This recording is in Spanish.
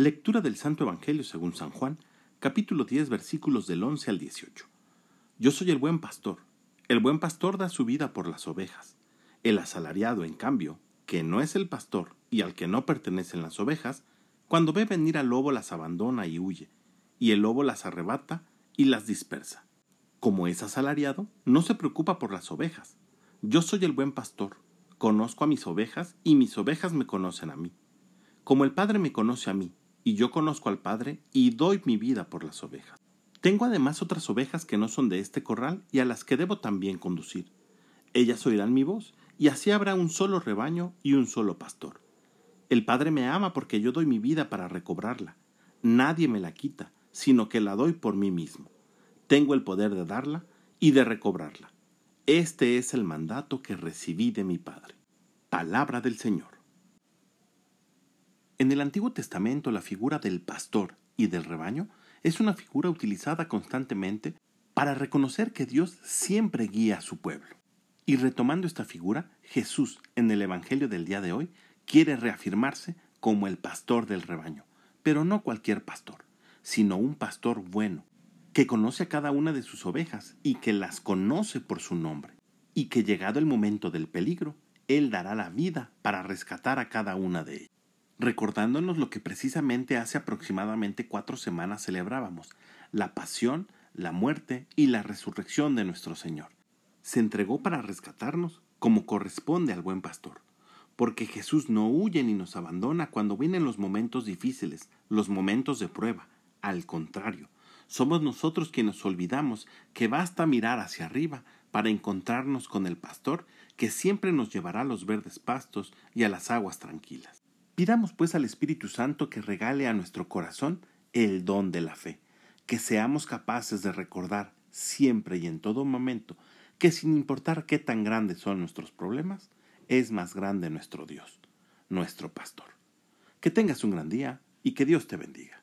Lectura del Santo Evangelio según San Juan, capítulo 10, versículos del 11 al 18. Yo soy el buen pastor. El buen pastor da su vida por las ovejas. El asalariado, en cambio, que no es el pastor y al que no pertenecen las ovejas, cuando ve venir al lobo las abandona y huye, y el lobo las arrebata y las dispersa. Como es asalariado, no se preocupa por las ovejas. Yo soy el buen pastor, conozco a mis ovejas y mis ovejas me conocen a mí. Como el Padre me conoce a mí, y yo conozco al Padre y doy mi vida por las ovejas. Tengo además otras ovejas que no son de este corral y a las que debo también conducir. Ellas oirán mi voz, y así habrá un solo rebaño y un solo pastor. El Padre me ama porque yo doy mi vida para recobrarla. Nadie me la quita, sino que la doy por mí mismo. Tengo el poder de darla y de recobrarla. Este es el mandato que recibí de mi Padre. Palabra del Señor. En el Antiguo Testamento la figura del pastor y del rebaño es una figura utilizada constantemente para reconocer que Dios siempre guía a su pueblo. Y retomando esta figura, Jesús en el Evangelio del día de hoy quiere reafirmarse como el pastor del rebaño, pero no cualquier pastor, sino un pastor bueno, que conoce a cada una de sus ovejas y que las conoce por su nombre, y que llegado el momento del peligro, Él dará la vida para rescatar a cada una de ellas recordándonos lo que precisamente hace aproximadamente cuatro semanas celebrábamos, la pasión, la muerte y la resurrección de nuestro Señor. Se entregó para rescatarnos como corresponde al buen pastor, porque Jesús no huye ni nos abandona cuando vienen los momentos difíciles, los momentos de prueba. Al contrario, somos nosotros quienes olvidamos que basta mirar hacia arriba para encontrarnos con el pastor que siempre nos llevará a los verdes pastos y a las aguas tranquilas. Pidamos pues al Espíritu Santo que regale a nuestro corazón el don de la fe, que seamos capaces de recordar siempre y en todo momento que sin importar qué tan grandes son nuestros problemas, es más grande nuestro Dios, nuestro pastor. Que tengas un gran día y que Dios te bendiga.